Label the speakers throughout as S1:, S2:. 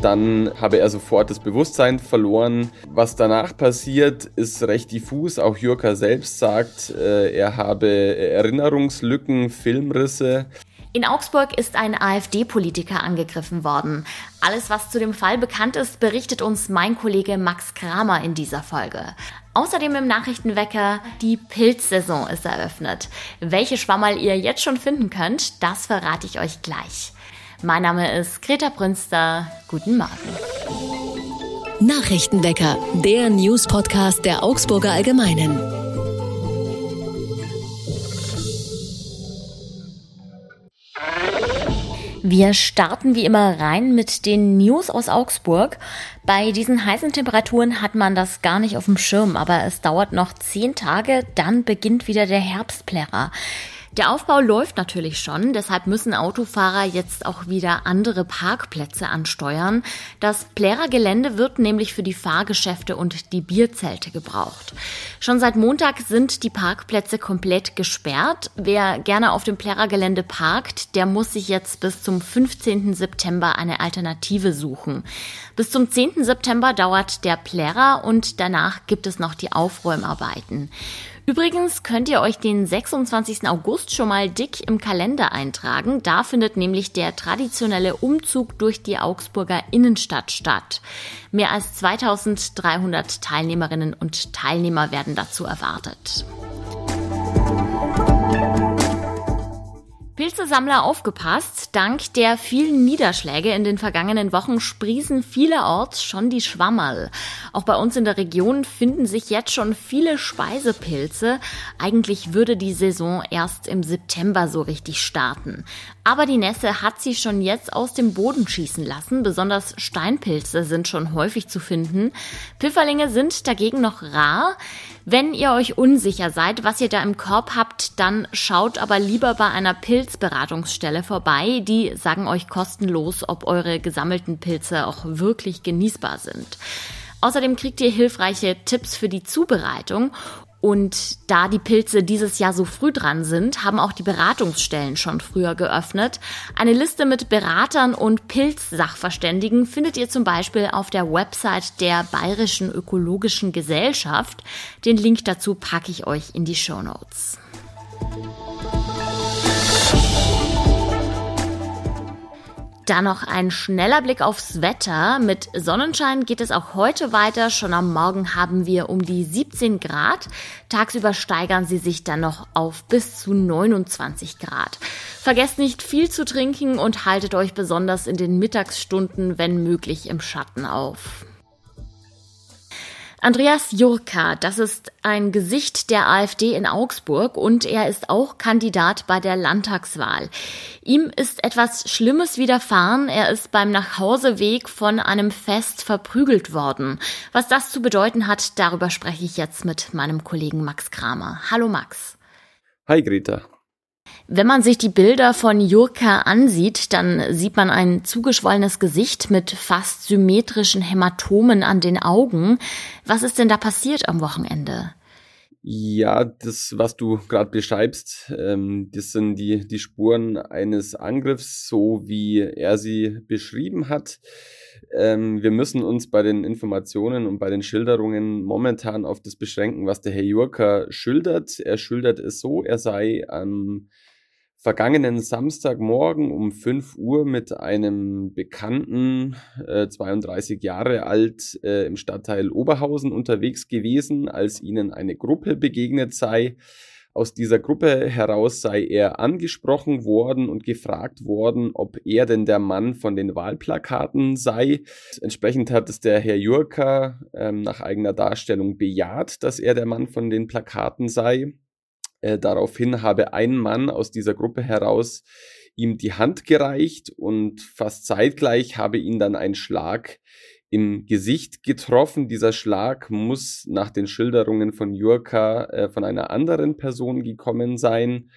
S1: Dann habe er sofort das Bewusstsein verloren. Was danach passiert, ist recht diffus. Auch Jurka selbst sagt, äh, er habe Erinnerungslücken, Filmrisse.
S2: In Augsburg ist ein AfD-Politiker angegriffen worden. Alles, was zu dem Fall bekannt ist, berichtet uns mein Kollege Max Kramer in dieser Folge. Außerdem im Nachrichtenwecker, die Pilzsaison ist eröffnet. Welche Schwammerl ihr jetzt schon finden könnt, das verrate ich euch gleich. Mein Name ist Greta Brünster. Guten Morgen.
S3: Nachrichtenwecker, der News-Podcast der Augsburger Allgemeinen.
S2: Wir starten wie immer rein mit den News aus Augsburg. Bei diesen heißen Temperaturen hat man das gar nicht auf dem Schirm, aber es dauert noch zehn Tage, dann beginnt wieder der Herbstplärrer. Der Aufbau läuft natürlich schon, deshalb müssen Autofahrer jetzt auch wieder andere Parkplätze ansteuern. Das Plärer-Gelände wird nämlich für die Fahrgeschäfte und die Bierzelte gebraucht. Schon seit Montag sind die Parkplätze komplett gesperrt. Wer gerne auf dem Plärer-Gelände parkt, der muss sich jetzt bis zum 15. September eine Alternative suchen. Bis zum 10. September dauert der Plärer und danach gibt es noch die Aufräumarbeiten. Übrigens könnt ihr euch den 26. August schon mal dick im Kalender eintragen. Da findet nämlich der traditionelle Umzug durch die Augsburger Innenstadt statt. Mehr als 2300 Teilnehmerinnen und Teilnehmer werden dazu erwartet. Pilzesammler aufgepasst. Dank der vielen Niederschläge in den vergangenen Wochen sprießen vielerorts schon die Schwammerl. Auch bei uns in der Region finden sich jetzt schon viele Speisepilze. Eigentlich würde die Saison erst im September so richtig starten. Aber die Nässe hat sie schon jetzt aus dem Boden schießen lassen. Besonders Steinpilze sind schon häufig zu finden. Pfifferlinge sind dagegen noch rar. Wenn ihr euch unsicher seid, was ihr da im Korb habt, dann schaut aber lieber bei einer Pilzberatungsstelle vorbei. Die sagen euch kostenlos, ob eure gesammelten Pilze auch wirklich genießbar sind. Außerdem kriegt ihr hilfreiche Tipps für die Zubereitung und da die Pilze dieses Jahr so früh dran sind, haben auch die Beratungsstellen schon früher geöffnet. Eine Liste mit Beratern und Pilzsachverständigen findet ihr zum Beispiel auf der Website der Bayerischen Ökologischen Gesellschaft. Den Link dazu packe ich euch in die Show Notes. Dann noch ein schneller Blick aufs Wetter. Mit Sonnenschein geht es auch heute weiter. Schon am Morgen haben wir um die 17 Grad. Tagsüber steigern sie sich dann noch auf bis zu 29 Grad. Vergesst nicht viel zu trinken und haltet euch besonders in den Mittagsstunden, wenn möglich, im Schatten auf. Andreas Jurka, das ist ein Gesicht der AfD in Augsburg und er ist auch Kandidat bei der Landtagswahl. Ihm ist etwas Schlimmes widerfahren. Er ist beim Nachhauseweg von einem Fest verprügelt worden. Was das zu bedeuten hat, darüber spreche ich jetzt mit meinem Kollegen Max Kramer. Hallo Max.
S1: Hi Greta.
S2: Wenn man sich die Bilder von Jurka ansieht, dann sieht man ein zugeschwollenes Gesicht mit fast symmetrischen Hämatomen an den Augen. Was ist denn da passiert am Wochenende?
S1: Ja, das, was du gerade beschreibst, ähm, das sind die, die Spuren eines Angriffs, so wie er sie beschrieben hat. Ähm, wir müssen uns bei den Informationen und bei den Schilderungen momentan auf das beschränken, was der Herr Jurka schildert. Er schildert es so, er sei am vergangenen Samstagmorgen um 5 Uhr mit einem Bekannten, äh, 32 Jahre alt, äh, im Stadtteil Oberhausen unterwegs gewesen, als ihnen eine Gruppe begegnet sei. Aus dieser Gruppe heraus sei er angesprochen worden und gefragt worden, ob er denn der Mann von den Wahlplakaten sei. Entsprechend hat es der Herr Jurka ähm, nach eigener Darstellung bejaht, dass er der Mann von den Plakaten sei. Äh, daraufhin habe ein Mann aus dieser Gruppe heraus ihm die Hand gereicht und fast zeitgleich habe ihn dann ein Schlag im Gesicht getroffen. Dieser Schlag muss nach den Schilderungen von Jurka äh, von einer anderen Person gekommen sein.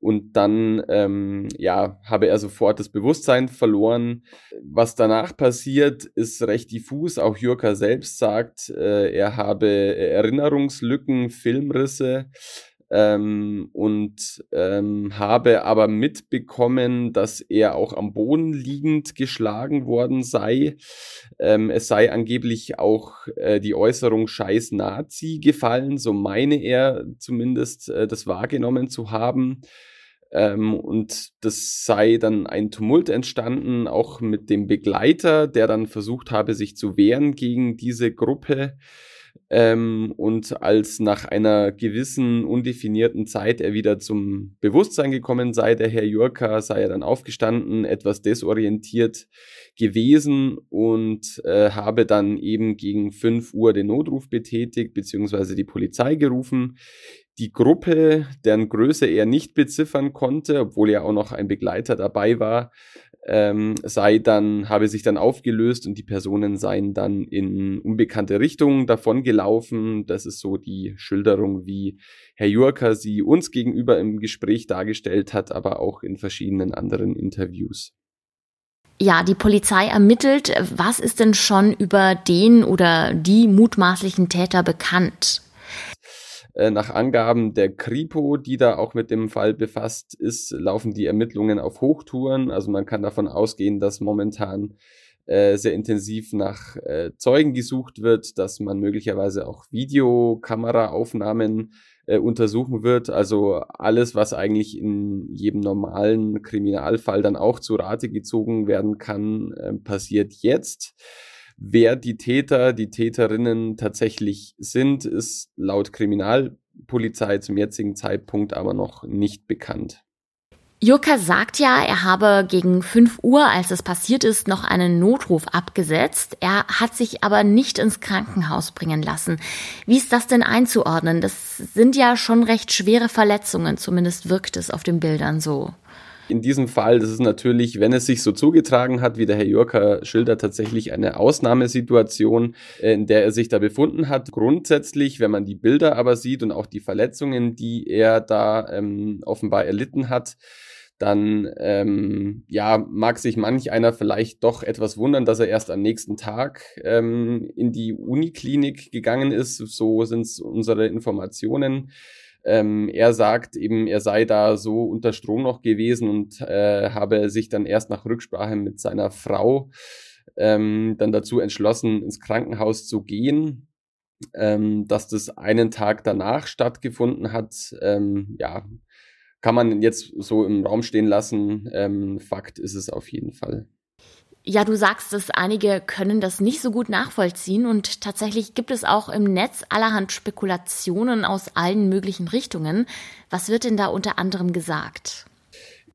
S1: Und dann ähm, ja, habe er sofort das Bewusstsein verloren. Was danach passiert, ist recht diffus. Auch Jurka selbst sagt, äh, er habe Erinnerungslücken, Filmrisse. Ähm, und ähm, habe aber mitbekommen, dass er auch am Boden liegend geschlagen worden sei. Ähm, es sei angeblich auch äh, die Äußerung Scheiß Nazi gefallen, so meine er zumindest äh, das wahrgenommen zu haben. Ähm, und das sei dann ein Tumult entstanden, auch mit dem Begleiter, der dann versucht habe, sich zu wehren gegen diese Gruppe. Ähm, und als nach einer gewissen undefinierten Zeit er wieder zum Bewusstsein gekommen sei, der Herr Jurka, sei er dann aufgestanden, etwas desorientiert gewesen und äh, habe dann eben gegen fünf Uhr den Notruf betätigt, beziehungsweise die Polizei gerufen. Die Gruppe, deren Größe er nicht beziffern konnte, obwohl ja auch noch ein Begleiter dabei war, ähm, sei dann, habe sich dann aufgelöst und die Personen seien dann in unbekannte Richtungen davon gelaufen. Das ist so die Schilderung, wie Herr Jurka sie uns gegenüber im Gespräch dargestellt hat, aber auch in verschiedenen anderen Interviews.
S2: Ja, die Polizei ermittelt. Was ist denn schon über den oder die mutmaßlichen Täter bekannt?
S1: Äh, nach Angaben der Kripo, die da auch mit dem Fall befasst ist, laufen die Ermittlungen auf Hochtouren. Also man kann davon ausgehen, dass momentan äh, sehr intensiv nach äh, Zeugen gesucht wird, dass man möglicherweise auch Videokameraaufnahmen äh, untersuchen wird. Also alles, was eigentlich in jedem normalen Kriminalfall dann auch zu Rate gezogen werden kann, äh, passiert jetzt. Wer die Täter, die Täterinnen tatsächlich sind, ist laut Kriminalpolizei zum jetzigen Zeitpunkt aber noch nicht bekannt.
S2: Jurka sagt ja, er habe gegen 5 Uhr, als es passiert ist, noch einen Notruf abgesetzt. Er hat sich aber nicht ins Krankenhaus bringen lassen. Wie ist das denn einzuordnen? Das sind ja schon recht schwere Verletzungen, zumindest wirkt es auf den Bildern so.
S1: In diesem Fall, das ist natürlich, wenn es sich so zugetragen hat, wie der Herr Jörker schildert, tatsächlich eine Ausnahmesituation, äh, in der er sich da befunden hat. Grundsätzlich, wenn man die Bilder aber sieht und auch die Verletzungen, die er da ähm, offenbar erlitten hat, dann ähm, ja, mag sich manch einer vielleicht doch etwas wundern, dass er erst am nächsten Tag ähm, in die Uniklinik gegangen ist. So sind unsere Informationen. Ähm, er sagt eben, er sei da so unter Strom noch gewesen und äh, habe sich dann erst nach Rücksprache mit seiner Frau ähm, dann dazu entschlossen, ins Krankenhaus zu gehen. Ähm, dass das einen Tag danach stattgefunden hat, ähm, ja, kann man jetzt so im Raum stehen lassen. Ähm, Fakt ist es auf jeden Fall.
S2: Ja, du sagst es, einige können das nicht so gut nachvollziehen und tatsächlich gibt es auch im Netz allerhand Spekulationen aus allen möglichen Richtungen. Was wird denn da unter anderem gesagt?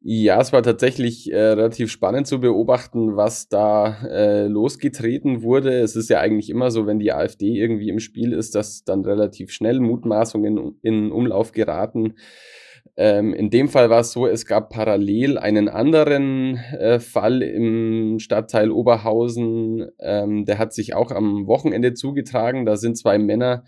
S1: Ja, es war tatsächlich äh, relativ spannend zu beobachten, was da äh, losgetreten wurde. Es ist ja eigentlich immer so, wenn die AfD irgendwie im Spiel ist, dass dann relativ schnell Mutmaßungen in Umlauf geraten. Ähm, in dem Fall war es so, es gab parallel einen anderen äh, Fall im Stadtteil Oberhausen, ähm, der hat sich auch am Wochenende zugetragen. Da sind zwei Männer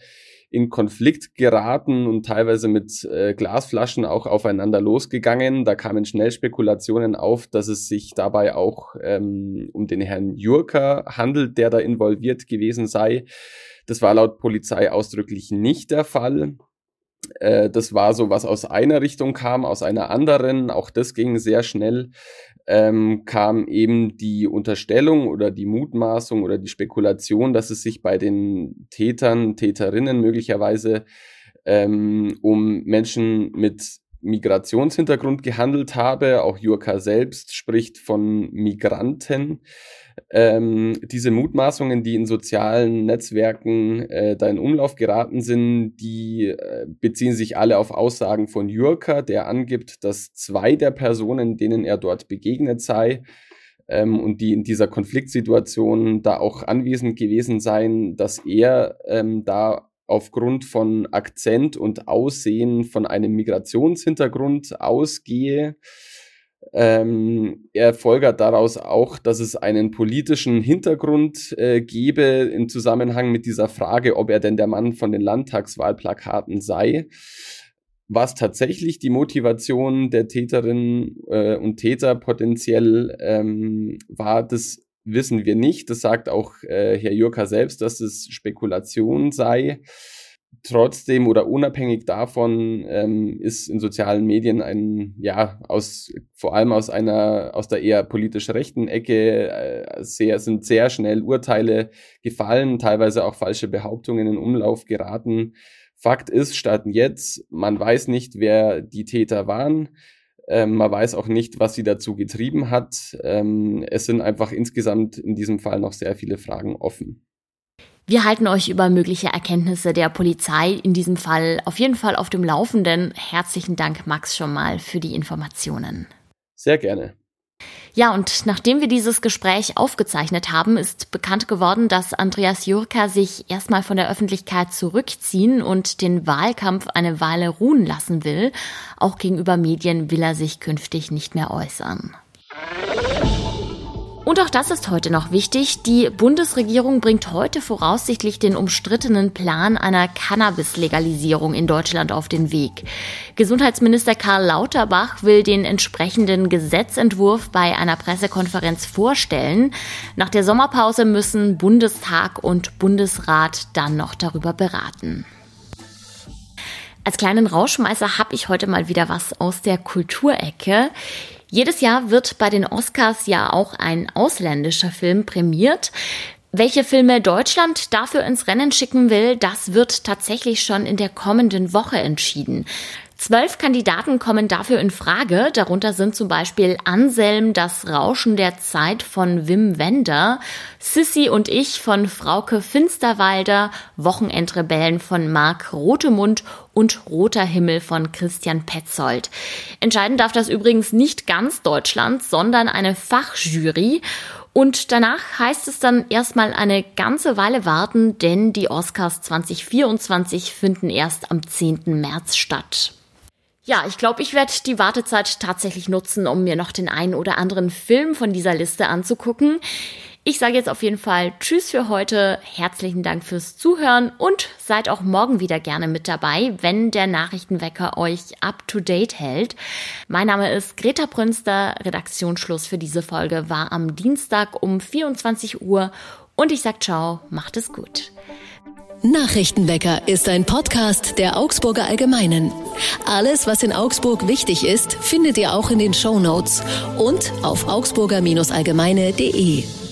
S1: in Konflikt geraten und teilweise mit äh, Glasflaschen auch aufeinander losgegangen. Da kamen schnell Spekulationen auf, dass es sich dabei auch ähm, um den Herrn Jurka handelt, der da involviert gewesen sei. Das war laut Polizei ausdrücklich nicht der Fall. Äh, das war so, was aus einer Richtung kam, aus einer anderen. Auch das ging sehr schnell. Ähm, kam eben die Unterstellung oder die Mutmaßung oder die Spekulation, dass es sich bei den Tätern, Täterinnen möglicherweise ähm, um Menschen mit Migrationshintergrund gehandelt habe. Auch Jurka selbst spricht von Migranten. Ähm, diese Mutmaßungen, die in sozialen Netzwerken äh, da in Umlauf geraten sind, die äh, beziehen sich alle auf Aussagen von Jurka, der angibt, dass zwei der Personen, denen er dort begegnet sei, ähm, und die in dieser Konfliktsituation da auch anwesend gewesen seien, dass er ähm, da aufgrund von Akzent und Aussehen von einem Migrationshintergrund ausgehe. Ähm, er folgert daraus auch, dass es einen politischen Hintergrund äh, gebe im Zusammenhang mit dieser Frage, ob er denn der Mann von den Landtagswahlplakaten sei. Was tatsächlich die Motivation der Täterinnen äh, und Täter potenziell ähm, war, das wissen wir nicht. Das sagt auch äh, Herr Jurka selbst, dass es Spekulation sei. Trotzdem oder unabhängig davon ähm, ist in sozialen Medien ein, ja, aus, vor allem aus einer, aus der eher politisch rechten Ecke, äh, sehr, sind sehr schnell Urteile gefallen, teilweise auch falsche Behauptungen in Umlauf geraten. Fakt ist, statt jetzt, man weiß nicht, wer die Täter waren. Ähm, man weiß auch nicht, was sie dazu getrieben hat. Ähm, es sind einfach insgesamt in diesem Fall noch sehr viele Fragen offen.
S2: Wir halten euch über mögliche Erkenntnisse der Polizei in diesem Fall auf jeden Fall auf dem Laufenden. Herzlichen Dank, Max, schon mal für die Informationen.
S1: Sehr gerne.
S2: Ja, und nachdem wir dieses Gespräch aufgezeichnet haben, ist bekannt geworden, dass Andreas Jurka sich erstmal von der Öffentlichkeit zurückziehen und den Wahlkampf eine Weile ruhen lassen will. Auch gegenüber Medien will er sich künftig nicht mehr äußern. Und auch das ist heute noch wichtig. Die Bundesregierung bringt heute voraussichtlich den umstrittenen Plan einer Cannabis-Legalisierung in Deutschland auf den Weg. Gesundheitsminister Karl Lauterbach will den entsprechenden Gesetzentwurf bei einer Pressekonferenz vorstellen. Nach der Sommerpause müssen Bundestag und Bundesrat dann noch darüber beraten. Als kleinen Rauschmeißer habe ich heute mal wieder was aus der Kulturecke. Jedes Jahr wird bei den Oscars ja auch ein ausländischer Film prämiert. Welche Filme Deutschland dafür ins Rennen schicken will, das wird tatsächlich schon in der kommenden Woche entschieden. Zwölf Kandidaten kommen dafür in Frage. Darunter sind zum Beispiel Anselm, das Rauschen der Zeit von Wim Wender, Sissy und ich von Frauke Finsterwalder, Wochenendrebellen von Marc Rotemund und Roter Himmel von Christian Petzold. Entscheiden darf das übrigens nicht ganz Deutschland, sondern eine Fachjury. Und danach heißt es dann erstmal eine ganze Weile warten, denn die Oscars 2024 finden erst am 10. März statt. Ja, ich glaube, ich werde die Wartezeit tatsächlich nutzen, um mir noch den einen oder anderen Film von dieser Liste anzugucken. Ich sage jetzt auf jeden Fall Tschüss für heute, herzlichen Dank fürs Zuhören und seid auch morgen wieder gerne mit dabei, wenn der Nachrichtenwecker euch up-to-date hält. Mein Name ist Greta Prünster, Redaktionsschluss für diese Folge war am Dienstag um 24 Uhr und ich sag ciao, macht es gut.
S3: Nachrichtenwecker ist ein Podcast der Augsburger Allgemeinen. Alles, was in Augsburg wichtig ist, findet ihr auch in den Show Notes und auf augsburger-allgemeine.de.